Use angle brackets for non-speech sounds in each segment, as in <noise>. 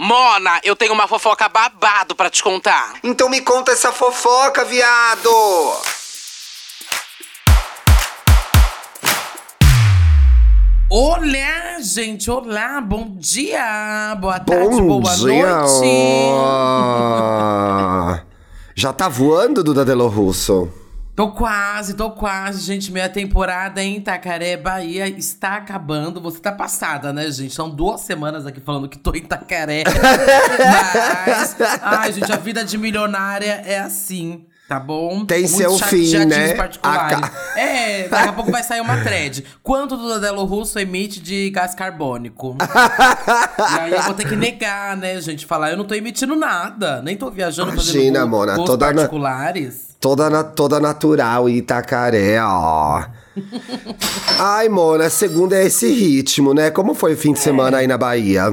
Mona, eu tenho uma fofoca babado pra te contar. Então me conta essa fofoca, viado! Olá, gente, olá, bom dia, boa tarde, Bom boa dia! noite. <laughs> <laughs> Já tá voando, Duda Delo Russo? Tô quase, tô quase, gente. Minha temporada em Itacaré, Bahia está acabando. Você tá passada, né, gente? São duas semanas aqui falando que tô em Itacaré. <laughs> Mas, ai, gente, a vida de milionária é assim. Tá bom? Tem Muitos seu chat- fim, né? ca- É, daqui a pouco vai sair uma thread. Quanto do Dadelo Russo emite de gás carbônico? <laughs> e aí eu vou ter que negar, né, gente? Falar, eu não tô emitindo nada. Nem tô viajando Imagina, fazendo voo- Mona, toda particulares. Na- toda natural, Itacaré, ó. <laughs> Ai, Mona, segunda é esse ritmo, né? Como foi o fim de semana aí na Bahia?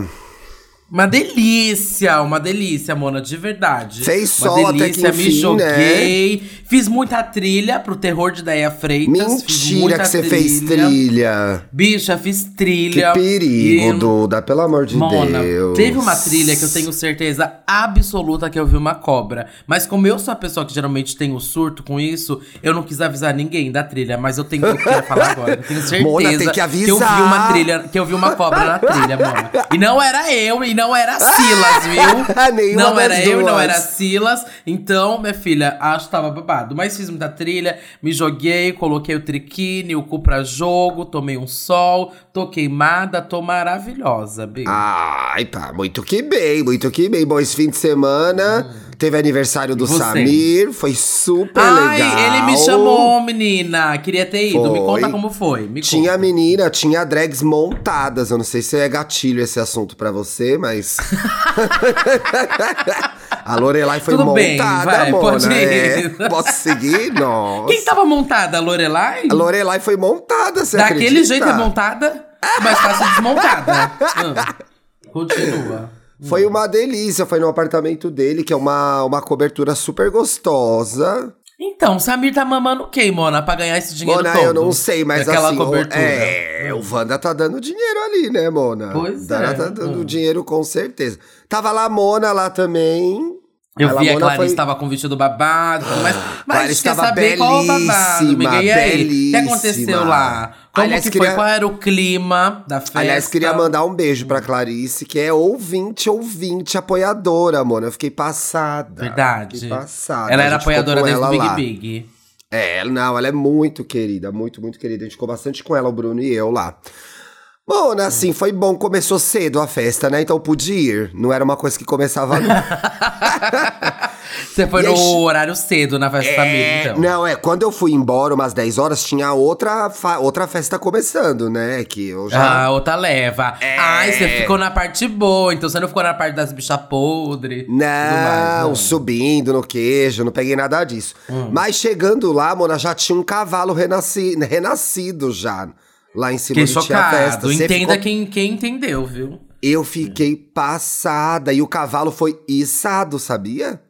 Uma delícia, uma delícia, Mona, de verdade. Fez uma sol até delícia, que me enfim, joguei. Fiz muita trilha pro terror de Deia Freitas. Mentira que você fez trilha. Bicha, fiz Que trilha. perigo, E- Duda, pelo amor de Mona, Deus. teve uma trilha que eu tenho certeza absoluta que eu vi uma cobra. Mas como eu sou a pessoa que geralmente tem o surto com isso, eu não quis avisar ninguém da trilha. Mas eu tenho eu quero falar agora. Eu tenho certeza <laughs> Mona, tem que eu vi avisar. uma trilha, que eu vi uma cobra na trilha, Mona. E não era eu, e não era Silas, <laughs> viu? Nenhuma não era eu, e não era Silas. Então, minha filha, acho que tava babado. Mas fiz muita trilha, me joguei, coloquei o triquine, o cu pra jogo, tomei um sol, tô queimada, tô maravilhosa, beijo. Ai, pá, muito que bem, muito que bem. Bom, esse fim de semana teve aniversário do Você? Samir, foi super Ai, legal. ele me chamou, menina. Queria ter ido. Me Foi. conta como foi. Me Tinha conta. menina, tinha drags montadas. Eu não sei se é gatilho esse assunto pra você, mas. <laughs> A Lorelai foi Tudo bem, montada, vai, Mona. pode ir. é. Posso seguir? <laughs> Nossa. Quem tava montada? A Lorelai? A Lorelai foi montada, você Daquele acredita? jeito é montada? Mais fácil desmontada. <laughs> Ah, Continua. Foi uma delícia, foi no apartamento dele, que é uma, uma cobertura super gostosa. Então, Samir tá mamando quem, Mona, pra ganhar esse dinheiro Mona, todo? eu não sei, mas Daquela assim, o- cobertura. é, o Wanda tá dando dinheiro ali, né, Mona? Pois Ela é. tá dando Hum. dinheiro com certeza. Tava lá a Mona lá também. Eu Ela, vi a Clarice foi- tava com o vestido babado, mas, <gasps> mas Clarice quer saber qual o babado, amiga. E aí, o que aconteceu lá? Como Aliás, que queria- foi? Qual era o clima da festa? Aliás, queria mandar um beijo pra Clarice, que é ouvinte, ouvinte, apoiadora, Mona. Eu fiquei passada. Verdade. Fiquei passada. Ela A era gente apoiadora desde o Big lá. Big. É, não, ela é muito querida, muito, muito querida. A gente ficou bastante com ela, o Bruno e eu lá. Bom, assim, foi bom, começou cedo a festa, né? Então pude ir. Não era uma coisa que começava. não. <laughs> Você foi E no aí, horário cedo na festa da família, É, então. Não, é, quando eu fui embora, umas 10 horas, tinha outra, fa- outra festa começando, né? Que eu já. Ah, outra leva. É. Ai, você ficou na parte boa, então você não ficou na parte das bichas podres. Não, subindo no queijo, não peguei nada disso. Hum. Mas chegando lá, Mona, já tinha um cavalo renasci- renascido já. Lá em cima Fiquei do festa. chocado. Você Entenda ficou- quem, quem entendeu, viu? Eu fiquei passada. E o cavalo foi içado, sabia?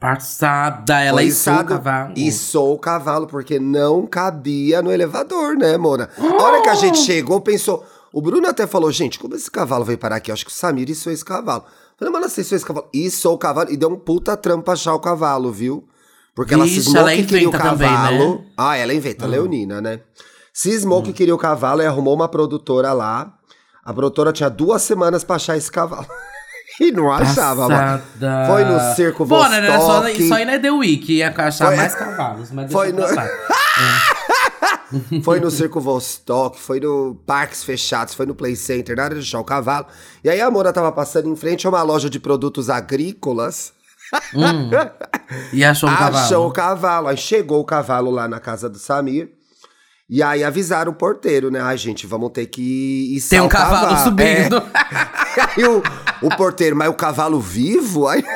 Passada, ela foi içou o cavalo. Içou o cavalo, porque não cabia no elevador, né, Mona? A hora que a gente chegou, pensou. O Bruno até falou, gente, como esse cavalo veio parar aqui? Eu acho que o Samir içou esse cavalo. Falei, mano, você içou esse cavalo? Içou o cavalo e deu um puta trampo achar o cavalo, viu? Porque ela Vixe, cismou ela que queria o inventa também, cavalo. né? Ah, ela inventa, Leonina, né? Cismou que queria o cavalo e arrumou uma produtora lá. A produtora tinha duas semanas pra achar esse cavalo. <laughs> e não achava, mano. Passada. Foi no Circo Pô, né, né, só, Vostok. só aí não é The Week, ia achar Foi- mais cavalos, mas Foi no-. <laughs> Foi no Circo Vostok, foi no Parques Fechados, foi no Play Center, na área de achar o cavalo. E aí a Mona tava passando em frente a uma loja de produtos agrícolas. <laughs> E achou o cavalo. Achou o cavalo. Aí chegou o cavalo lá na casa do Samir. E aí avisaram o porteiro, né? Ai, gente, vamos ter que içar Tem um cavalo subindo. É. <laughs> Aí o, o porteiro, mas o cavalo vivo? Aí... <laughs>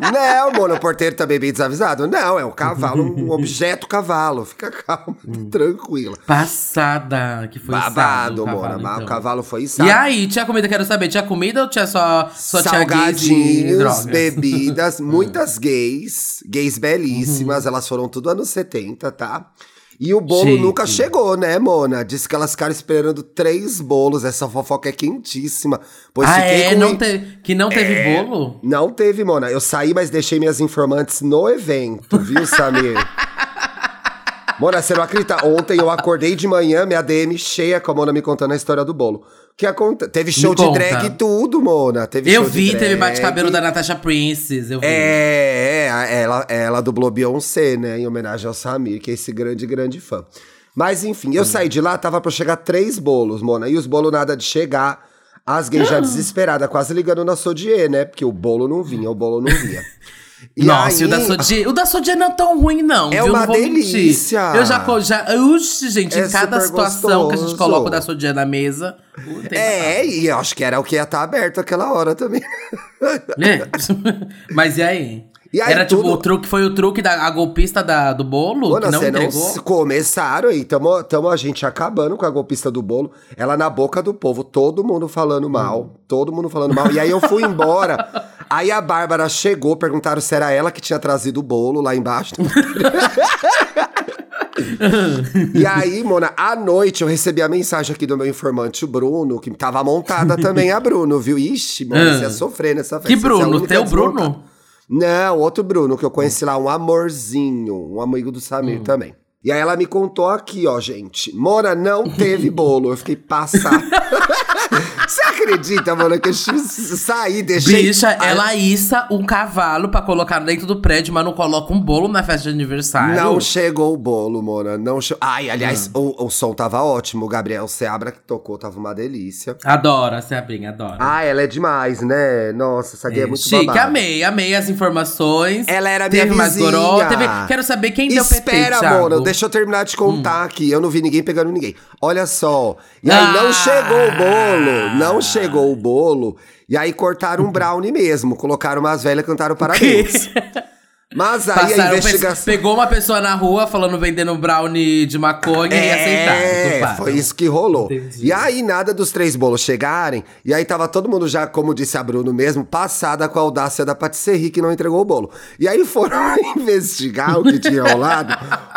Não, mano, o porteiro também bem desavisado. Não, é um cavalo, um <laughs> objeto cavalo. Fica calma, tranquila. Passada, que foi Babado, mano. então. O cavalo foi içado. E aí, tinha comida, quero saber, tinha comida ou tinha só, só Salgadinhos, bebidas, <laughs> muitas gays, gays belíssimas, elas foram tudo anos 70, tá? E o bolo Chique. nunca chegou, né, Mona? Disse que elas ficaram esperando três bolos. Essa fofoca é quentíssima. Pois ah, é? com Não te... Que não teve bolo? Não teve, Mona. Eu saí, mas deixei minhas informantes no evento, viu, Samir? <laughs> Mona, você não acredita? Ontem eu acordei de manhã, minha DM cheia com a Mona me contando a história do bolo. Que acontece? Teve show de drag e tudo, Mona. Teve Eu show de vi, teve bate-cabelo da Natasha Princess, eu vi. É, é, ela, ela dublou Beyoncé, né? Em homenagem ao Samir, que é esse grande, grande fã. Mas enfim, eu saí de lá, tava pra chegar três bolos, Mona. E os bolos nada de chegar. As gays já <gasps> desesperadas, quase ligando na Sodier, né? Porque o bolo não vinha, o bolo não vinha. <laughs> E Nossa, e o da aí- Sodier, o da não é tão ruim, não. É viu? uma não delícia. Mentir. Eu já, já. Uxi, gente, É em cada situação que a gente gostoso. coloca o da Sodier na mesa. tem É, e eu acho que era o que ia estar aberto aquela hora também. É. <laughs> Mas e aí? E aí Era tipo, tudo- o truque, foi o truque da a golpista da, do bolo? Mona, que não não entregou? s- começaram aí, tamo, tamo a gente acabando com a golpista do bolo. Ela na boca do povo, todo mundo falando Hum. mal, todo mundo falando mal. E aí eu fui embora. <laughs> aí a Bárbara chegou, perguntaram se era ela que tinha trazido o bolo lá embaixo. <laughs> e aí, Mona, à noite eu recebi a mensagem aqui do meu informante, o Bruno, que tava montada também a Bruno, viu? Ixi, Mona, Ah. você ia sofrer nessa festa. Que é Bruno? Teu. Bruno? Não, outro Bruno, que eu conheci lá, um amorzinho, um amigo do Samir também. E aí ela me contou aqui, ó, gente. Mona, não teve <laughs> bolo. Eu fiquei passada. Você acredita, Mona, que eu saí, deixei... Bicha, ela issa um cavalo pra colocar dentro do prédio, mas não coloca um bolo na festa de aniversário. Não chegou o bolo, Mona. Não che... Ai, aliás, Ah. o, o som tava ótimo. O Gabriel Seabra que tocou, tava uma delícia. Adoro a Sebrinha, adoro. Ah, ela é demais, né? Nossa, essa gay é, muito Chique, babada. amei, amei as informações. Ela era minha Teve mais vizinha. goró, teve- Quero saber quem deu PT, Espera. Mona, deixa eu terminar de contar aqui. Eu não vi ninguém pegando ninguém. Olha só. E aí Ah! não chegou o bolo. Não chegou o bolo. E aí cortaram um brownie mesmo. Colocaram umas velhas e cantaram parabéns. <laughs> Mas aí a Passaram, investigação. pe- pegou uma pessoa na rua falando vendendo brownie de maconha e aceitaram. É, foi isso que rolou. Entendi. E aí, nada dos três bolos chegarem. E aí tava todo mundo já, como disse a Bruno mesmo, passada com a audácia da patisserie que não entregou o bolo. E aí foram <laughs> investigar o que tinha rolado.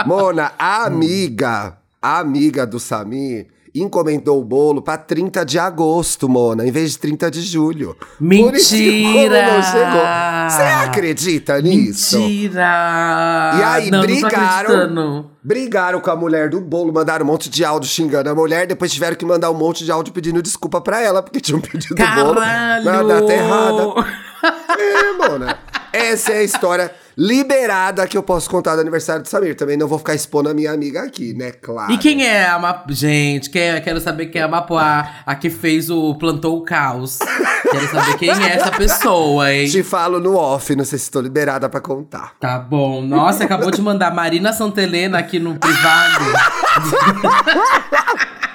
Mona, a amiga, a amiga do Samir, encomendou o bolo pra 30 de agosto, Mona, em vez de 30 de julho. Por isso que o bolo não Mentira! chegou. Você acredita nisso? Mentira! E aí, não, Não brigaram. acreditando. Brigaram com a mulher do bolo, mandaram um monte de áudio xingando a mulher, depois tiveram que mandar um monte de áudio pedindo desculpa pra ela, porque tinham pedido bolo Caralho! na data errada. É, mona. Essa é a história liberada que eu posso contar do aniversário do Samir. Também não vou ficar expondo a minha amiga aqui, né? Claro. E quem é a Mapo... Gente, quem é? quero saber quem é a Mapoá, a que fez o Plantou o Caos. <laughs> Quero saber quem é essa pessoa, hein? Te falo no off, não sei se estou liberada pra contar. Tá bom. Nossa, acabou de mandar Marina Santelena aqui no privado. <laughs>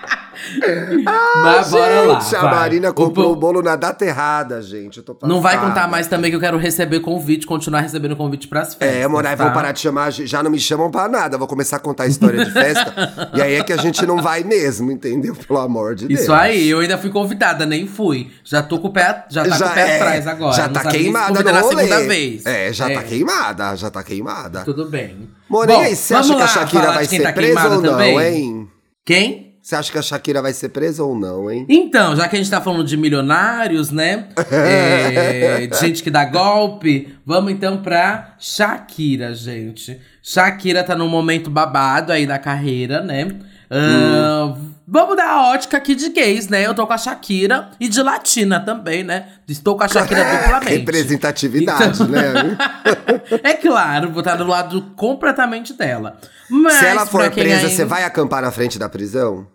Mas bora lá. a vai. Marina O comprou o, po- bolo na data errada, gente. Não vai contar mais também que eu quero receber convite, continuar recebendo convite pras festas. É, Morai, tá? vão parar de chamar, já não me chamam pra nada. Vou começar a contar a história de festa. <laughs> e aí é que a gente não vai mesmo, entendeu? Pelo amor de Deus. Isso aí, eu ainda fui convidada, nem fui. Já tô com o pé, já tá com o pé é, atrás agora. Já Não tá queimada no na segunda vez. É, já tá queimada, já tá queimada. Tudo bem. Mona, Bom, e aí, você acha que a Shakira vai ser tá presa queimada ou não, também? hein? Quem? Você acha que a Shakira vai ser presa ou não, hein? Então, já que a gente tá falando de milionários, né? <laughs> é, de gente que dá golpe, vamos então pra Shakira, gente. Shakira tá num momento babado aí da carreira, né? Ah, Vamos dar a ótica aqui de gays, né? Eu tô com a Shakira e de latina também, né? Estou com a Shakira <laughs> duplamente. Representatividade, Então- né? <laughs> É claro, vou estar do lado completamente dela. Mas, Se ela for presa, ainda- você vai acampar na frente da prisão?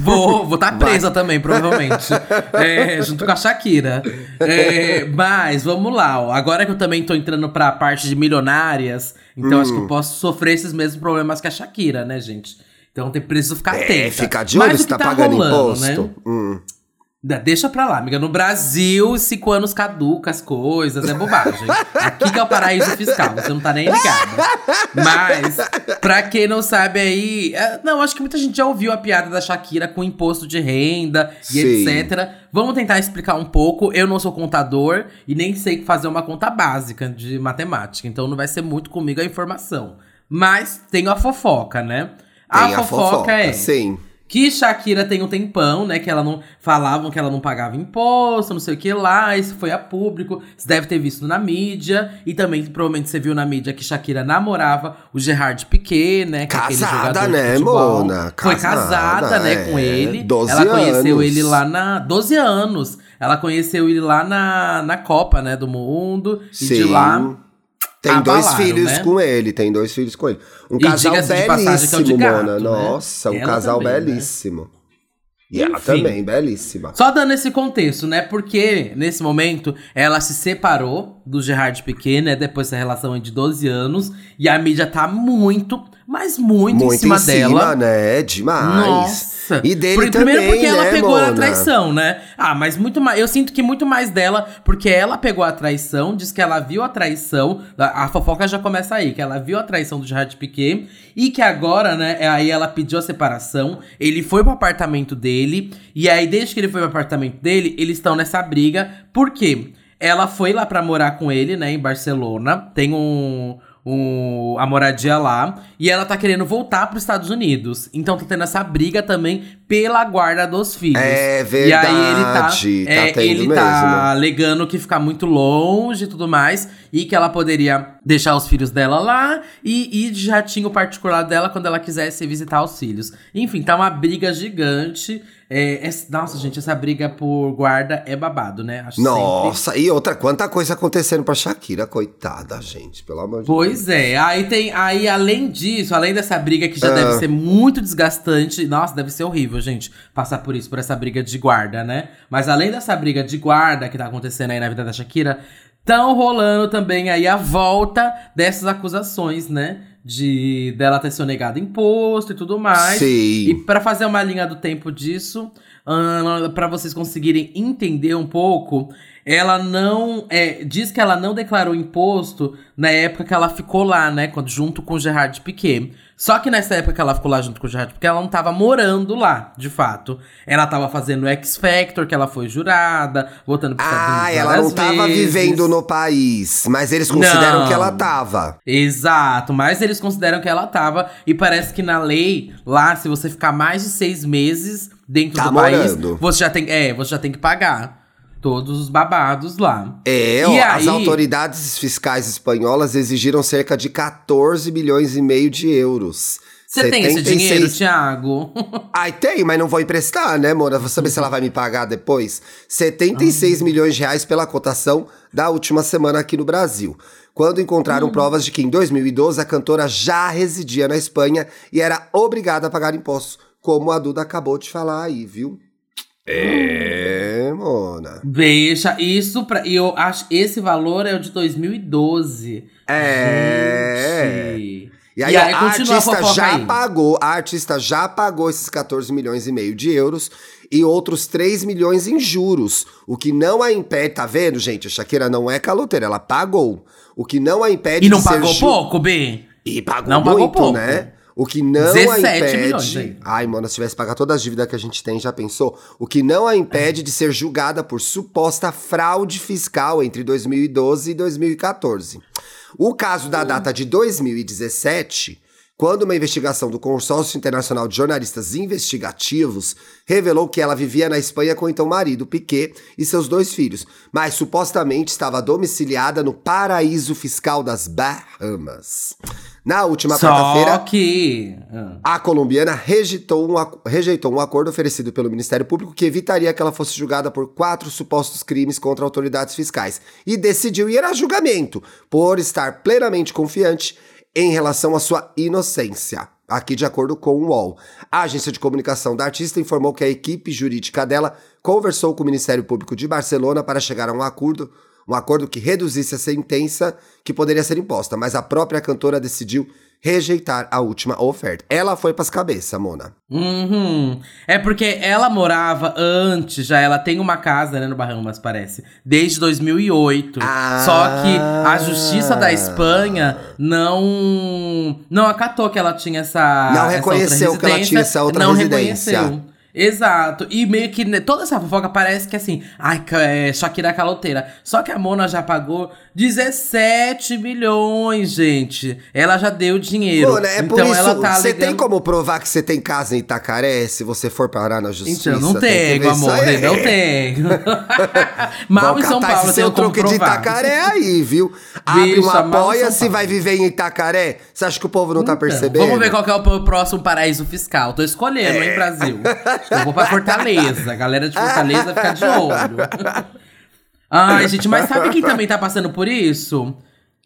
Vou <laughs> vou estar presa também, provavelmente. <laughs> É, junto com a Shakira. É, mas, vamos lá. Ó. Agora que eu também tô entrando pra parte de milionárias, então acho que Hum. eu posso sofrer esses mesmos problemas que a Shakira, né, gente? Então tem preciso ficar atenta. É, fica de olho se que tá, pagando rolando, né? imposto. Hum. Deixa pra lá, amiga. No Brasil, cinco anos caduca as coisas, é bobagem. Aqui que é o paraíso fiscal, você não tá nem ligada. Mas, pra quem não sabe aí. é, Não, acho que muita gente já ouviu a piada da Shakira com imposto de renda e Sim. etc. Vamos tentar explicar um pouco. Eu não sou contador e nem sei fazer uma conta básica de matemática, então não vai ser muito comigo a informação. Mas tem a fofoca, né? Tem a fofoca, é sim. Que Shakira tem um tempão, né? Que ela não. Falavam que ela não pagava imposto, não sei o que lá. Isso foi a público. Você deve ter visto na mídia. E também, provavelmente, você viu na mídia que Shakira namorava o Gerard Piquet, né? É aquele Casada, de né. Mona? Foi Casada, casada, né, com ele. 12 ela conheceu anos. ele lá na. 12 anos. Ela conheceu ele lá na, na Copa, né, do mundo. E de Sim. lá. Tem dois abalaram, filhos né? com ele, tem dois filhos com ele. Um E casal é belíssimo, gato, Mona. né? Nossa, um Ela casal também, né? belíssimo. E ela Enfim. também, belíssima. Só dando esse contexto, né? Porque nesse momento ela se separou do Gerard Piquet, né? Depois dessa relação de 12 anos. E a mídia tá muito, mas muito, Muito em cima dela. né? Demais. Nossa. E dele Por- também, Primeiro porque ela né, pegou a Mona? traição, né? Ah, mas muito mais. Eu sinto que muito mais dela, porque ela pegou a traição, diz que ela viu a traição. A, a fofoca já começa aí, que ela viu a traição do Gerard Piquet e que agora, né? é Aí ela pediu a separação. Ele foi pro apartamento dele. E aí, desde que ele foi pro apartamento dele, eles estão nessa briga. Por quê? Ela foi lá pra morar com ele, né, em Barcelona. Tem um, um, a moradia lá. E ela tá querendo voltar pros Estados Unidos. Então tá tendo essa briga também pela guarda dos filhos. É E aí ele tá, verdade, tá é, tendo ele mesmo. tá alegando que fica muito longe e tudo mais. E que ela poderia deixar os filhos dela lá e ir de jatinho particular dela quando ela quisesse visitar os filhos. Enfim, tá uma briga gigante. É, é- nossa, gente, essa briga por guarda é babado, né? Acho sempre. Nossa, e outra, quanta coisa acontecendo pra Shakira, coitada, gente, pelo amor de Deus. Pois é, aí tem. Aí, além disso, além dessa briga que já Ah. deve ser muito desgastante. Nossa, deve ser horrível, gente, passar por isso, por essa briga de guarda, né? Mas além dessa briga de guarda que tá acontecendo aí na vida da Shakira, tão rolando também aí a volta dessas acusações, né? De dela ter sonegado imposto e tudo mais. Sim. E pra fazer uma linha do tempo disso, ah, pra vocês conseguirem entender um pouco, ela não é, diz que ela não declarou imposto na época que ela ficou lá, né, quando, junto com o Gerard Piquet. Só que nessa época que ela ficou lá junto com o Gerard Piquet, ela não tava morando lá, de fato. Ela tava fazendo o X Factor, que ela foi jurada, voltando Estados Ah, ela não várias tava vezes. vivendo no país, mas eles consideram Não. que ela tava. Exato, mas eles consideram que ela tava. E parece que na lei, lá, se você ficar mais de seis meses dentro Tá do país, morando. você já tem. É, você já tem que pagar todos os babados lá. É, E ó, as aí- autoridades fiscais espanholas exigiram cerca de 14 milhões e meio de euros. Você tem esse 76 dinheiro, Thiago? <laughs> Ai, tem, mas não vou emprestar, né, Mora? Vou saber se ela vai me pagar depois. 76 milhões de reais pela cotação da última semana aqui no Brasil. Quando encontraram provas de que em 2012 a cantora já residia na Espanha e era obrigada a pagar impostos, como a Duda acabou de falar aí, viu? É, Mona. Deixa isso pra. E eu acho esse valor é o de 2012. É. Gente. E aí, a continua artista fofoca já aí. pagou, a artista já pagou esses 14 milhões e meio de euros e outros 3 milhões em juros. O que não a impede, tá vendo, gente? A Shakira não é caloteira, ela pagou. O que não a impede E não pagou ju- pouco, B? E pagou Não muito, pagou pouco. né? O que não a 17 impede. milhões. Ai, mano, se tivesse que pagar todas as dívidas que a gente tem, já pensou? O que não a impede de ser julgada por suposta fraude fiscal entre 2012 e 2014. O caso da data de 2017, quando uma investigação do Consórcio Internacional de Jornalistas Investigativos revelou que ela vivia na Espanha com então marido, Piquet, e seus dois filhos, mas supostamente estava domiciliada no paraíso fiscal das Bahamas. Na última quarta-feira, que. ah. a colombiana rejeitou um, rejeitou um acordo oferecido pelo Ministério Público que evitaria que ela fosse julgada por quatro supostos crimes contra autoridades fiscais e decidiu ir a julgamento por estar plenamente confiante em relação à sua inocência. Aqui, de acordo com o UOL. A agência de comunicação da artista informou que a equipe jurídica dela conversou com o Ministério Público de Barcelona para chegar a um acordo um acordo que reduzisse a sentença que poderia ser imposta, mas a própria cantora decidiu rejeitar a última oferta. Ela foi pras cabeças, Mona. Uhum. É porque ela morava antes, já ela tem uma casa, né, no Bahamas, parece, desde 2008. Ah. Só que a justiça da Espanha não não acatou que ela tinha essa Não essa reconheceu que ela tinha essa outra não residência. reconheceu. Exato. E meio que né, toda essa fofoca parece que assim, ai, é, Shakira caloteira. Só que a Mona já pagou 17 milhões, gente. Ela já deu dinheiro. Mona, é por então isso, ela tá você alegando... tem como provar que você tem casa em Itacaré se você for parar na justiça? Então, não Tem tenho, isso amor, aí. não <laughs> tenho. Mal Vão em São Paulo, esse eu seu troco de. Itacaré aí, viu? Abre Bicha, um São apoia-se vai viver em Itacaré. Você acha que o povo não tá Então, percebendo? Vamos ver qual que é o próximo paraíso fiscal. Tô escolhendo, É. hein, Brasil. <laughs> Eu vou pra Fortaleza. A galera de Fortaleza fica de olho. Ai, gente, mas sabe quem também tá passando por isso?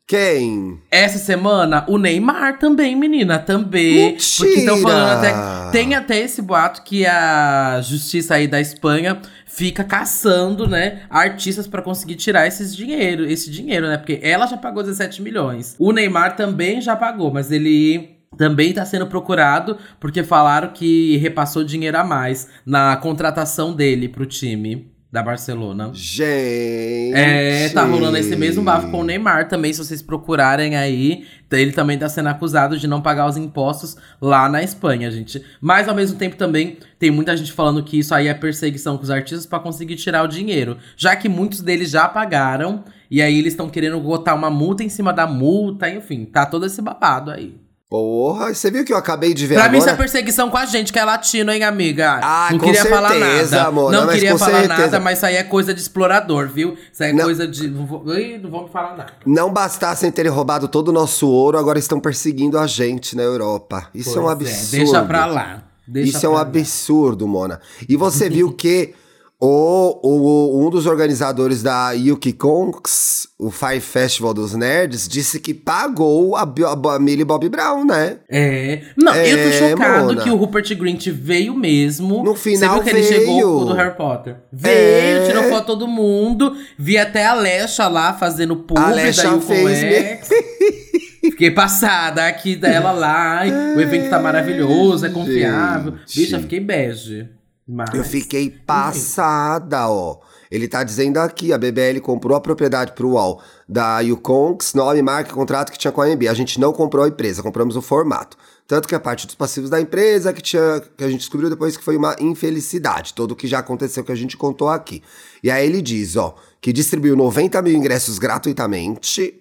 Quem? Essa semana, o Neymar também, menina, também. Mentira! Porque estão falando até. Tem até esse boato que a justiça aí da Espanha fica caçando, né, artistas pra conseguir tirar esses dinheiro, esse dinheiro, né? Porque ela já pagou 17 milhões. O Neymar também já pagou, mas ele também tá sendo procurado porque falaram que repassou dinheiro a mais na contratação dele pro time da Barcelona. Gente. É, tá rolando esse mesmo bafo com o Neymar também, se vocês procurarem aí. Ele também tá sendo acusado de não pagar os impostos lá na Espanha, gente. Mas ao mesmo tempo também tem muita gente falando que isso aí é perseguição com os artistas pra conseguir tirar o dinheiro. Já que muitos deles já pagaram, e aí eles estão querendo botar uma multa em cima da multa, enfim, tá todo esse babado aí. Porra, você viu que eu acabei de ver Pra mim isso agora? é perseguição com a gente, que é latino, hein, amiga? Ah, não com queria falar certeza, nada. amor, não não, mas queria falar certeza. nada, mas isso aí é coisa de explorador, viu? Isso aí é Não. coisa de. Não vou, Ih, não me falar nada. Não bastassem terem roubado todo o nosso ouro, agora estão perseguindo a gente na Europa. Isso é um Pois absurdo. deixa pra lá. Deixa Isso é um pra lá. absurdo, Mona. E você viu que o, o- um dos organizadores da Yuki Kongs, o Fire Festival dos Nerds, disse que pagou a, Bi- a Millie Bobby Brown, né? É. Não, eu tô É, chocado Mona. que o Rupert Grint veio mesmo. No final Você viu que ele veio. chegou com o do Harry Potter? Veio, É. tirou foto todo mundo. Vi até a Lesha lá fazendo pub A da fez. <laughs> Fiquei passada aqui dela lá. O evento tá maravilhoso, é confiável. Gente. Bicha, fiquei bege. Mas... Eu fiquei passada, ó. Ele tá dizendo aqui, a BBL comprou a propriedade pro UOL da Yukonks, nome, marca e contrato que tinha com a AMB. A gente não comprou a empresa, compramos o formato. Tanto que a parte dos passivos da empresa que, tinha, que a gente descobriu depois que foi uma infelicidade. Tudo que já aconteceu que a gente contou aqui. E aí ele diz, ó, que distribuiu 90 mil ingressos gratuitamente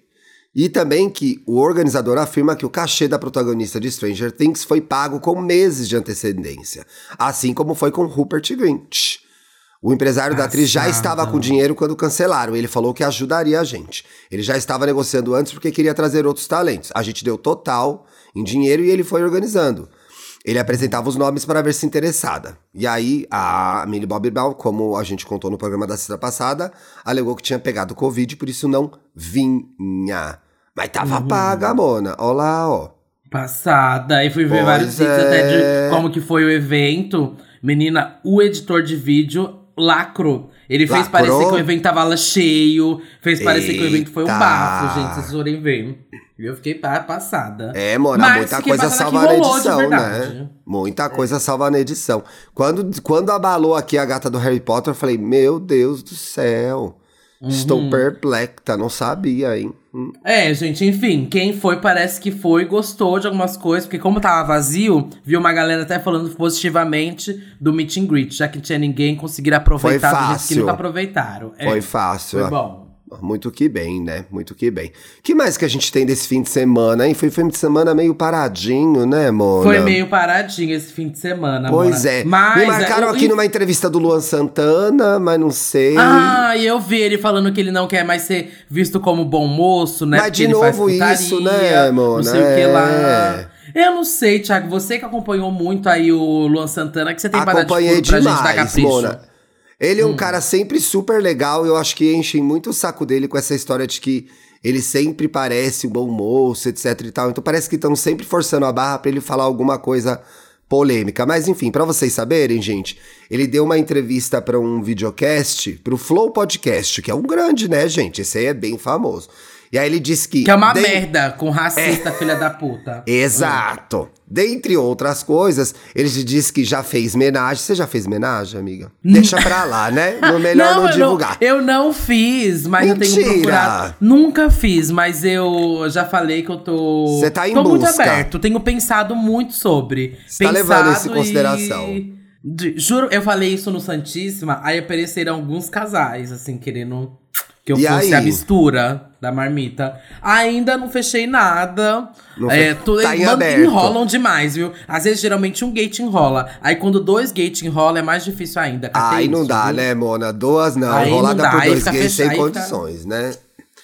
e também que o organizador afirma que o cachê da protagonista de Stranger Things foi pago com meses de antecedência, assim como foi com Rupert Grint. O empresário da atriz já estava com dinheiro quando cancelaram. Ele falou que ajudaria a gente. Ele já estava negociando antes porque queria trazer outros talentos. A gente deu total em dinheiro e ele foi organizando. Ele apresentava os nomes para ver se interessada. E aí, a Millie Bobby Brown, como a gente contou no programa da sexta passada, alegou que tinha pegado Covid, por isso não vinha. Mas tava paga, Mona. Olha lá, ó. Passada. E fui ver Pois vários vídeos é. até de como que foi o evento. Menina, o editor de vídeo lacrou. Ele fez Lacrou? parecer que o evento tava lá cheio. Fez parecer que o evento foi um bafo, gente. Vocês forem ver. Eu fiquei pa- passada. É, Mona, Mas muita coisa salva na edição, né? Muita coisa salva na edição. Quando, quando abalou aqui a gata do Harry Potter, eu falei, meu Deus do céu. Estou Uhum. perplexa, não sabia, hein? Hum. É, gente, enfim, quem foi parece que foi, gostou de algumas coisas, porque como tava vazio, viu uma galera até falando positivamente do meet and greet, já que não tinha ninguém conseguir aproveitar do jeito que fácil. nunca aproveitaram. É, Foi fácil. Foi ó. bom. Muito que bem, né? Muito que bem. que mais que a gente tem desse fim de semana, hein? Foi fim de semana meio paradinho, né, Mona? Foi meio paradinho esse fim de semana, Pois Mona. é. Mas, Me marcaram é, aqui e- numa entrevista do Luan Santana, mas não sei. Ah, e eu vi ele falando que ele não quer mais ser visto como bom moço, né? Mas porque de ele faz novo isso, né, Mona? Não sei o que É. lá. Eu não sei, Thiago. Você que acompanhou muito aí o Luan Santana, que você tem furo pra gente demais, capricho. Mona. Ele é Hum. um cara sempre super legal. Eu acho que enchem muito o saco dele com essa história de que ele sempre parece um bom moço, etc e tal. Então parece que estão sempre forçando a barra pra ele falar alguma coisa polêmica. Mas enfim, pra vocês saberem, gente, ele deu uma entrevista pra um videocast, pro Flow Podcast, que é um grande, né, gente? Esse aí é bem famoso. E aí ele disse que. Que é uma den- merda com racista, filha da puta. <laughs> Exato. Dentre outras coisas, ele te disse que já fez homenagem. Você já fez homenagem, amiga? Deixa pra lá, né? No melhor não, eu divulgar. eu não fiz, mas eu tenho Mentira! procurado. Nunca fiz, mas eu já falei que eu tô. Você tá em tô muito busca. aberto, tenho pensado muito sobre. Você tá levando isso em consideração. E... De- juro, eu falei isso no Santíssima, aí apareceram alguns casais, assim, querendo que eu E fosse aí? a mistura da marmita. Ainda não fechei nada. Não é, tô- tá enrolam demais, viu? Às vezes, geralmente, um gate enrola. Aí, quando dois gate enrola, é mais difícil ainda. Aí não isso, dá, viu? né, Mona? Duas não. Aí não Enrolada dá, por dois fecha- sem aí fica- condições, né?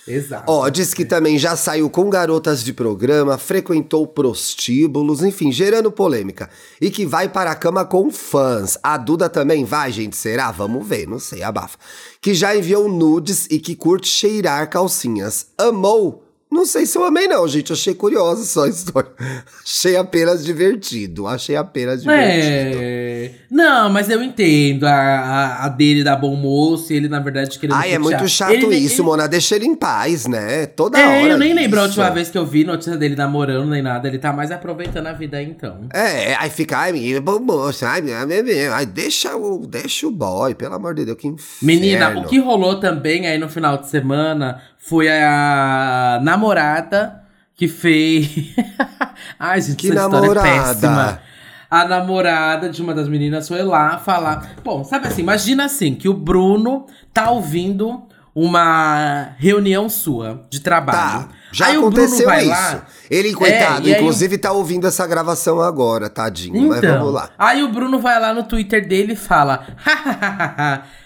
Exato. Ó, diz que também já saiu com garotas de programa, frequentou prostíbulos, enfim, gerando polêmica. E que vai para a cama com fãs. A Duda também vai, gente? Será? Vamos ver, não sei, abafa. Que já enviou nudes e que curte cheirar calcinhas. Amou? Não sei se eu amei, não, gente. Achei curiosa só a história. <laughs> Achei apenas divertido. Achei apenas divertido. É. Não, mas eu entendo a, a, a dele dar bom moço e ele, na verdade, querendo Ai, é muito chato Ele isso, Mona. Deixa ele em paz, né? Toda É, hora. eu nem lembro a isso. última vez que eu vi notícia dele namorando nem nada. Ele tá mais aproveitando a vida aí, então. É, aí fica, ai, menina, bom moço, ai, minha bebê, ai, deixa o, deixa o boy, pelo amor de Deus, que inferno. Menina, o que rolou também aí no final de semana foi a namorada que fez. <laughs> Ai, gente, Que essa história namorada? é péssima. A namorada de uma das meninas foi lá falar. Bom, sabe assim, imagina assim, que o Bruno tá ouvindo uma reunião sua de trabalho. Tá, já Aí aconteceu isso. lá- Ele, coitado, É, e aí o- inclusive tá ouvindo essa gravação agora, tadinho, mas Então, vamos lá. aí o Bruno vai lá no Twitter dele e fala: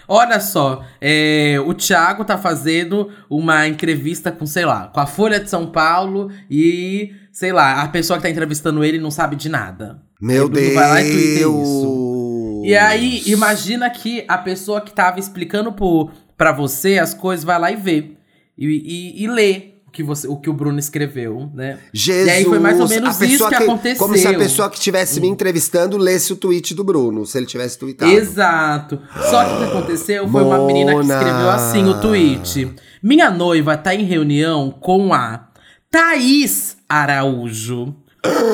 Olha só, é, o Thiago tá fazendo uma entrevista com, sei lá, com a Folha de São Paulo e, sei lá, a pessoa que tá entrevistando ele não sabe de nada. Meu Deus! vai lá e isso. E aí, imagina que a pessoa que tava explicando pro, pra você as coisas vai lá e vê. E, e, e lê que, você, o que o Bruno escreveu, né? Jesus, E aí foi mais ou menos isso que aconteceu. Como se a pessoa que estivesse me entrevistando lesse o tweet do Bruno, se ele tivesse tweetado. Exato. Só que o que aconteceu foi uma menina que Mona. escreveu assim o tweet. Minha noiva tá em reunião com a Thaís Araújo.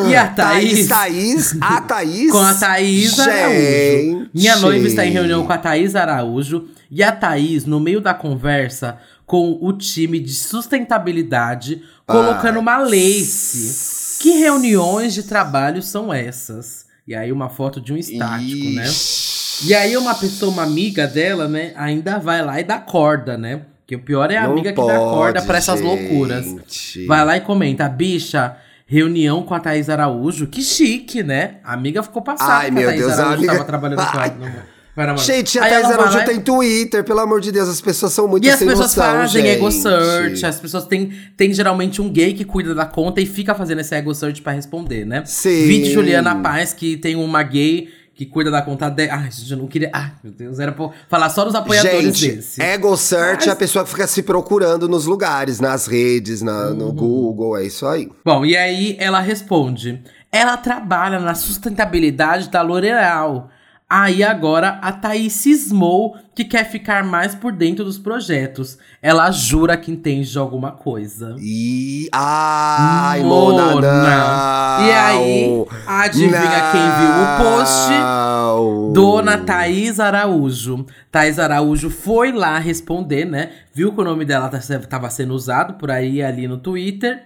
E a Thaís, Thaís. Thaís, a <laughs> Thaís. Com a Thaís Araújo. Gente. Minha noiva está em reunião com a Thaís Araújo. E a Thaís, no meio da conversa, com o time de sustentabilidade, colocando uma lace. Que reuniões de trabalho são essas? E aí, uma foto de um estático, né? Ixi. E aí uma pessoa, uma amiga dela, né, ainda vai lá e dá corda, né? Porque o pior é a Não amiga que dá corda pode, pra essas loucuras. gente. Vai lá e comenta, bicha, reunião com a Thaís Araújo, que chique, né? A amiga ficou passada Ai, meu a Thaís Deus, a Araújo amiga- tava trabalhando com ela. Gente, a Aí Thaís Araújo tem Twitter, pelo amor de Deus, as pessoas são muito E as pessoas noção, fazem gente. ego search, as pessoas têm, têm geralmente um gay que cuida da conta e fica fazendo esse ego search pra responder, né? Sim. Vídeo Juliana Paz, que tem uma gay que cuida da conta dela. Ai, gente, eu não queria. Ai, meu Deus, era pra falar só dos apoiadores Gente, desse. ego search é a Mas- pessoa que fica se procurando nos lugares, nas redes, na- Uhum. no Google, é isso aí. Bom, e aí ela responde: ela trabalha na sustentabilidade da L'Oréal. Aí agora a Thaís cismou que quer ficar mais por dentro dos projetos. Ela jura que entende de alguma coisa. E. Ai, Mona, não. E aí, adivinha quem viu o post? Não. Dona Thaís Araújo. Thaís Araújo foi lá responder, né? Viu que o nome dela estava sendo usado por aí ali no Twitter.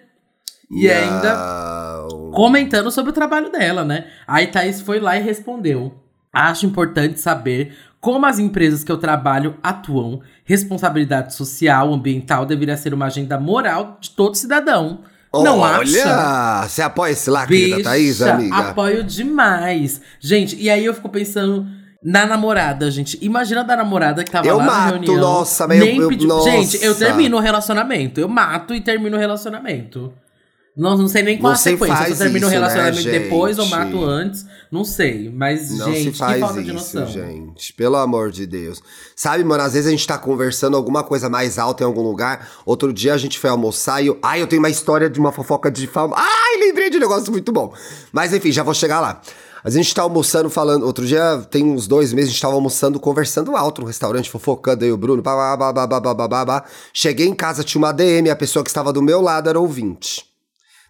E ainda Não. comentando sobre o trabalho dela, né? Aí Thaís foi lá e respondeu. Acho importante saber como as empresas que eu trabalho atuam. Responsabilidade social, ambiental deveria ser uma agenda moral de todo cidadão. Não acha? Olha, você apoia esse lacre da Bicha, Thaís, amiga? apoio demais. Gente, e aí eu fico pensando na namorada, gente. Imagina da namorada que tava Eu lá mato, na reunião. nossa, mas eu- nossa. Gente, eu termino o relacionamento. Eu mato e termino o relacionamento. Não, não sei nem qual Você a sequência. Se eu termino o né, relacionamento depois ou mato antes. Não sei. Mas, Não gente, se faz que falta isso, de noção. gente. Pelo amor de Deus. Sabe, mano, às vezes a gente tá conversando alguma coisa mais alta em algum lugar. Outro dia a gente foi almoçar e eu. Ai, eu tenho uma história de uma fofoca de fama. Ai, lembrei de um negócio muito bom. Mas enfim, já vou chegar lá. A gente tá almoçando, falando. Outro dia, tem uns dois meses, a gente tava almoçando, conversando alto no restaurante, fofocando aí o Bruno. Pá, pá, pá, pá, pá, pá, pá. Cheguei em casa, tinha uma DM, a pessoa que estava do meu lado era ouvinte.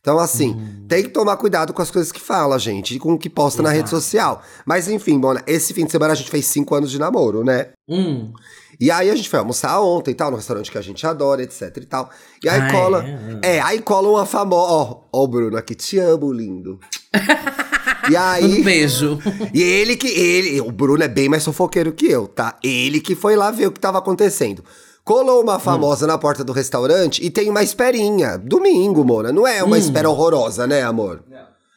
Então, assim, Hum. tem que tomar cuidado com as coisas que fala, gente, e com o que posta na rede social. Mas, enfim, Bona, esse fim de semana a gente fez cinco anos de namoro, né? Hum. E aí a gente foi almoçar ontem e tal, no restaurante que a gente adora, etc e tal. E aí Ah, cola. é? É, aí cola uma famosa. Ó, ó, o Bruno aqui, te amo, lindo. <laughs> E aí. Um beijo. <laughs> E ele que. ele, o Bruno é bem mais fofoqueiro que eu, tá? Ele que foi lá ver o que tava acontecendo. Colou uma famosa na porta do restaurante e tem uma esperinha. Domingo, Mona. Não é uma espera horrorosa, né, amor?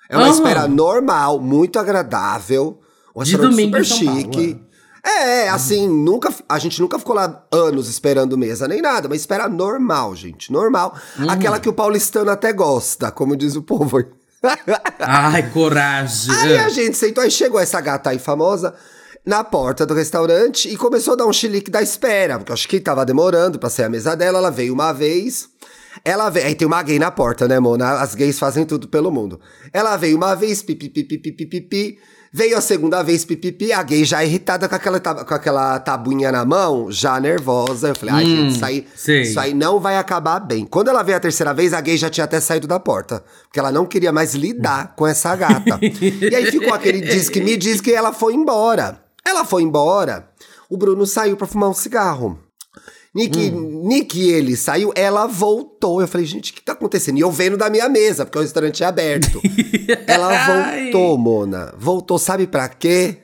É uma Aham. espera normal, muito agradável. Um De domingo super em São Paulo, chique. É, assim, nunca, a gente nunca ficou lá anos esperando mesa, nem nada, mas espera normal, gente, normal. Uhum. Aquela que o paulistano até gosta, como diz o povo. <laughs> Ai, coragem. Aí a gente sentou, aí chegou essa gata aí famosa na porta do restaurante e começou a dar um chilique da espera, porque eu acho que tava demorando pra ser a mesa dela, ela veio uma vez. Ela veio, aí tem uma gay na porta, né, Mona? As gays fazem tudo pelo mundo. Ela veio uma vez, pipipipipipipi, veio a segunda vez, pipipi, a gay já irritada com aquela, com aquela tabuinha na mão, já nervosa. Eu falei, ai, Hum, gente, isso aí, isso aí não vai acabar bem. Quando ela veio a terceira vez, a gay já tinha até saído da porta. Porque ela não queria mais lidar com essa gata. <laughs> e aí ficou aquele diz que me diz que ela foi embora. Ela foi embora, o Bruno saiu pra fumar um cigarro. Nick, Nick e ele saiu, ela voltou. Eu falei, gente, o que tá acontecendo? E eu vendo da minha mesa, porque o restaurante é aberto. <laughs> ela voltou, Mona. Voltou, sabe pra quê?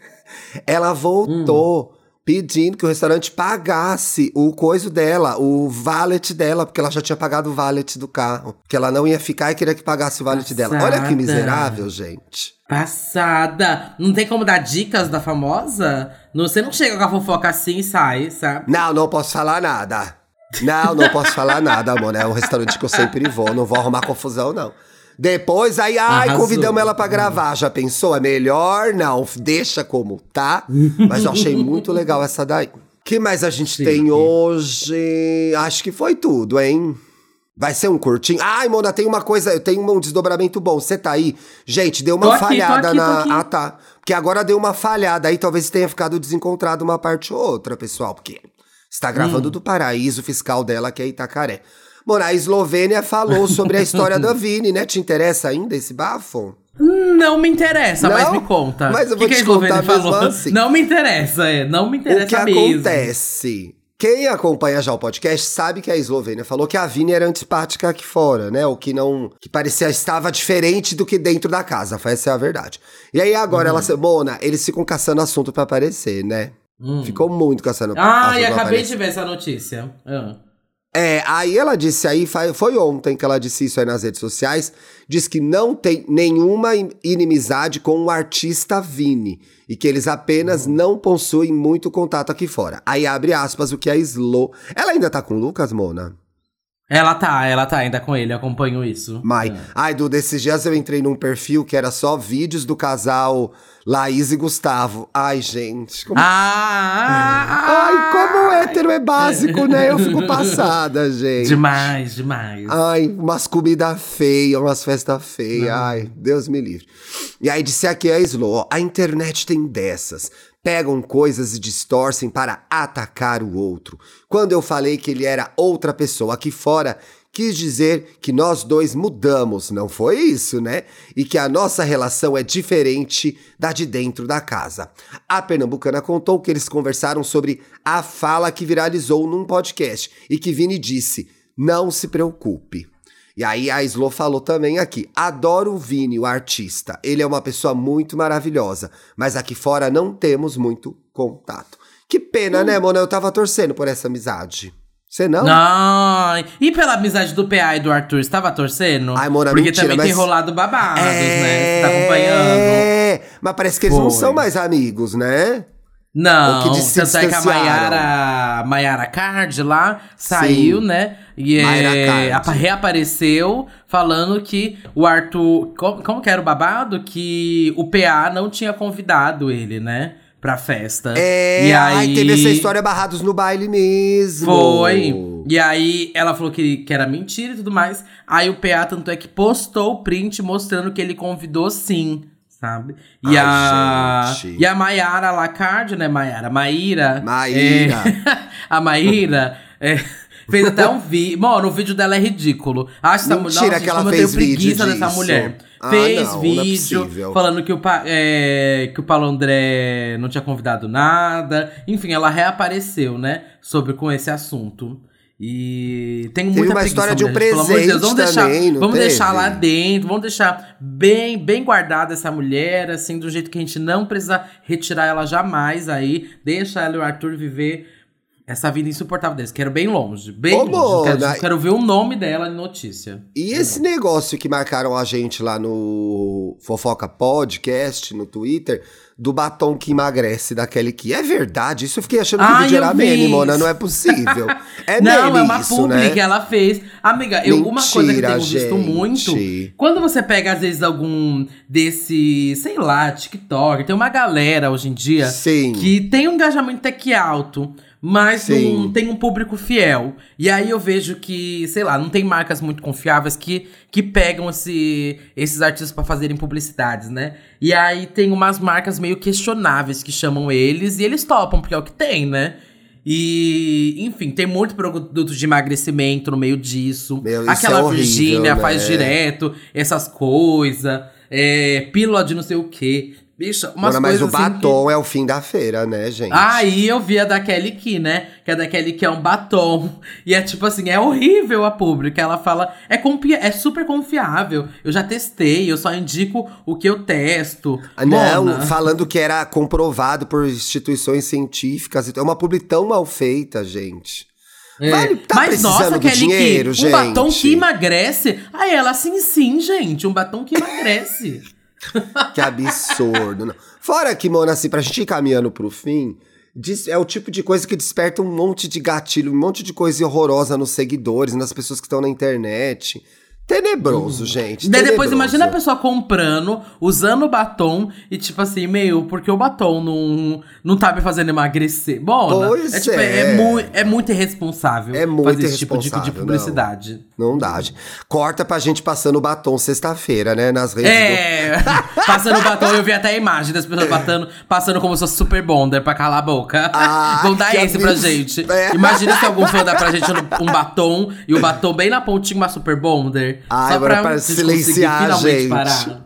Ela voltou pedindo que o restaurante pagasse o coisa dela, o valet dela, porque ela já tinha pagado o valet do carro. Que ela não ia ficar e queria que pagasse o valet dela. Olha que Passada. miserável, gente. Passada. Não tem como dar dicas da famosa? Não, você não chega com a fofoca assim e sai, sabe? Não, não posso falar nada. Não, não posso falar nada, amor. É um restaurante que eu sempre vou. Não vou arrumar confusão, não. Depois, aí, ai, Arrasou. convidamos ela pra gravar. Já pensou? É melhor não. Deixa como tá. Mas eu achei muito legal essa daí. que mais a gente Sim. tem hoje? Acho que foi tudo, hein? Vai ser um curtinho. Ai, Mona, tem uma coisa, eu tenho um desdobramento bom. Você tá aí? Gente, deu uma aqui, falhada aqui, na. Ah, tá. Porque agora deu uma falhada aí, talvez tenha ficado desencontrado uma parte ou outra, pessoal. Porque está gravando Hum. do paraíso fiscal dela, que é Itacaré. Mona, a Eslovênia falou sobre a história <laughs> da Vini, né? Te interessa ainda esse bafo? Não me interessa, Não? mas me conta. Mas eu O vou que te que contar mesmo falou? assim. Não me interessa, é. Não me interessa o que mesmo. acontece? Quem acompanha já o podcast sabe que a Eslovênia falou que a Vini era antipática aqui fora, né? O que não. que parecia estava diferente do que dentro da casa. Essa é a verdade. E aí agora Uhum. ela. se- Mona, eles ficam caçando assunto pra aparecer, né? Hum. Ficou muito caçando Ah, e acabei aparecer. de ver essa notícia. Ah. É, aí ela disse aí, foi ontem que ela disse isso aí nas redes sociais, diz que não tem nenhuma in- inimizade com o artista Vini e que eles apenas não possuem muito contato aqui fora. Aí abre aspas o que a Slo. Ela ainda tá com o Lucas, Mona? Ela tá, ela tá ainda com ele, acompanho isso. Mai. É. Ai, Du, desses dias eu entrei num perfil que era só vídeos do casal Laís e Gustavo. Ai, gente. Como... Ah! Ai, como hétero é básico, né? Eu fico passada, gente. Demais, demais. Ai, umas comidas feias, umas festas feias. Ai, Deus me livre. E aí disse aqui a Slo, ó, a internet tem dessas. Pegam coisas e distorcem para atacar o outro. Quando eu falei que ele era outra pessoa aqui fora, quis dizer que nós dois mudamos, não foi isso, né? E que a nossa relação é diferente da de dentro da casa. A pernambucana contou que eles conversaram sobre a fala que viralizou num podcast e que Vini disse: não se preocupe. E aí a Slo falou também aqui: adoro o Vini, o artista. Ele é uma pessoa muito maravilhosa, mas aqui fora não temos muito contato. Que pena, né, Mona? Eu tava torcendo por essa amizade. Você não? Ai, e pela amizade do PA e do Arthur, você tava torcendo? Ai, Mona, Porque mentira, também mas- tem rolado babados, né? Você tá É, acompanhando. mas parece que eles não Foi. são mais amigos, né? Não, Ou que se tanto é que a. Mayara, Mayara Card lá saiu, Sim. né? E é, reapareceu falando que o Arthur. Como, como que era o babado? Que o PA não tinha convidado ele, né? Pra festa. É, e ai, aí teve essa história barrados no baile mesmo. Foi. E aí ela falou que, que era mentira e tudo mais. Aí o PA, tanto é que postou o print mostrando que ele convidou sim. Sabe? E Ai, a. gente. E a Maiara Lacarde, né, Maiara? Maíra. Maíra. é, <laughs> a Maíra. é, fez até um vídeo. Mano, o vídeo dela é ridículo. Acho essa mulher. Mentira que ela como eu fez tenho preguiça vídeo dessa disso. mulher. Ah, fez não, não é vídeo falando que o, é, que o Paulo André não tinha convidado nada. Enfim, ela reapareceu, né? Sobre com esse assunto. E tem muita uma preguiça, história de um mulher, gente, de Deus, presente vamos deixar, também, não vamos deixar teve? lá dentro, vamos deixar bem, bem guardada essa mulher, assim, do jeito que a gente não precisa retirar ela jamais aí. Deixa ela e o Arthur viver essa vida insuportável deles. Quero bem longe, bem Ô, longe. Quero, quero ver o nome dela em notícia. E esse negócio que marcaram a gente lá no Fofoca Podcast, no Twitter, do batom que emagrece da Kelly Key. É verdade? Isso eu fiquei achando que o vídeo eu era meme. Mona. Não é possível. <laughs> É não, meme é uma isso, publi né? que ela fez. Amiga, eu, uma coisa que eu tenho Mentira, visto gente. muito. Quando você pega, às vezes, algum desse, sei lá, TikTok, tem uma galera hoje em dia Sim. que tem um engajamento até que alto. Mas Sim. não tem um público fiel. E aí eu vejo que, sei lá, não tem marcas muito confiáveis que, que pegam esse, esses artistas pra fazerem publicidades, né? E aí tem umas marcas meio questionáveis que chamam eles e eles topam, porque é o que tem, né? E, enfim, tem muito produto de emagrecimento no meio disso. Meu, isso Aquela é horrível, Virgínia né? faz direto essas coisas. É, pílula de não sei o quê. Bicha, umas Mona, mas o assim que- batom é o fim da feira, né, gente? Aí eu vi a da Kelly Key, né? Que a da Kelly Key é um batom. <laughs> E é tipo assim, é horrível a pública. Ela fala, é, confi- é super confiável. Eu já testei, eu só indico o que eu testo. Ah, Não, Mona. falando que era comprovado por instituições científicas. É uma publi tão mal feita, gente. É. Vale- tá Mas nossa, Kelly dinheiro, Key, um batom gente? que emagrece. Aí ela, sim, sim, gente. Um batom que emagrece. <laughs> <laughs> Que absurdo. não. Fora que, Mona, assim, pra gente ir caminhando pro fim, é o tipo de coisa que desperta um monte de gatilho, um monte de coisa horrorosa nos seguidores, nas pessoas que estão na internet. Tenebroso, gente. Daí depois tenebroso. imagina a pessoa comprando, usando o batom e tipo assim, meu, porque o batom não, não tá me fazendo emagrecer. Bom, Pois é, tipo, é. é. mu- é muito irresponsável É muito fazer esse tipo de, de publicidade. Não dá, gente. Corta pra gente passando batom sexta-feira, né? Nas redes do... É, <laughs> passando batom, eu vi até a imagem das pessoas passando, passando como se fosse super bonder pra calar a boca. Ah, Vão dar esse pra gente. É. Imagina se algum fã dá pra gente um batom e o batom bem na pontinha, uma super bonder. Ai, só agora pra silenciar a gente. parar.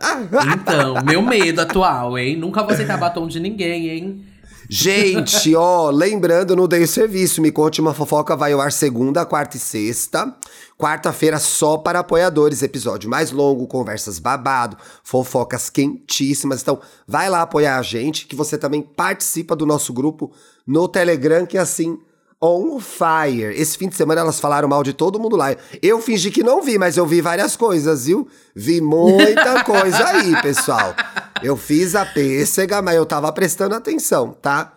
Então, meu medo atual, hein? Nunca vou aceitar batom de ninguém, hein? Gente, ó, lembrando, não dei o serviço. Me conte uma fofoca, vai ao ar segunda, quarta e sexta. Quarta-feira só para apoiadores, episódio mais longo, conversas babado, fofocas quentíssimas. Então, vai lá apoiar a gente, que você também participa do nosso grupo no Telegram, que é assim, on fire. Esse fim de semana elas falaram mal de todo mundo lá. Eu fingi que não vi, mas eu vi várias coisas, viu? Vi muita <laughs> coisa aí, pessoal. Eu fiz a pêssega, mas eu tava prestando atenção, tá?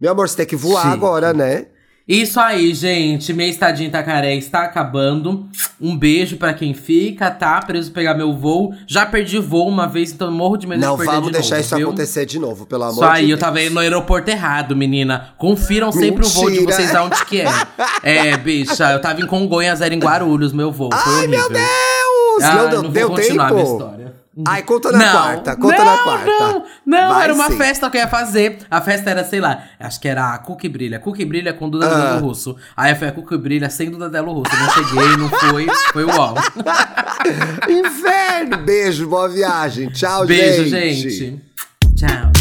Meu amor, você tem que voar agora, né? Isso aí, gente. Minha estadia em Itacaré está acabando. Um beijo pra quem fica, tá? Preso pegar meu voo. Já perdi voo uma vez, então morro de medo Não de perder vamos de deixar novo, isso viu? acontecer de novo, pelo amor Isso aí, de eu tava indo no aeroporto errado, menina. Confiram sempre o voo de Mentira. vocês aonde que é. É, bicha, eu tava em Congonhas, era em Guarulhos, meu voo. Foi Ai, meu horrível. Deus! Ah, não deu, não deu vou continuar a minha tempo? Ai, conta na não, quarta, conta não, na quarta. Não, não, Vai era uma sim. festa que eu ia fazer. A festa era, sei lá, acho que era a Cookie Brilha. Cookie Brilha com Duda Ah. Delo Russo. Aí foi a Cookie Brilha sem Duda Delo Russo. Não cheguei, não foi, foi o UOL. <laughs> Inferno! Beijo, boa viagem. Tchau, Beijo, gente. gente. Tchau.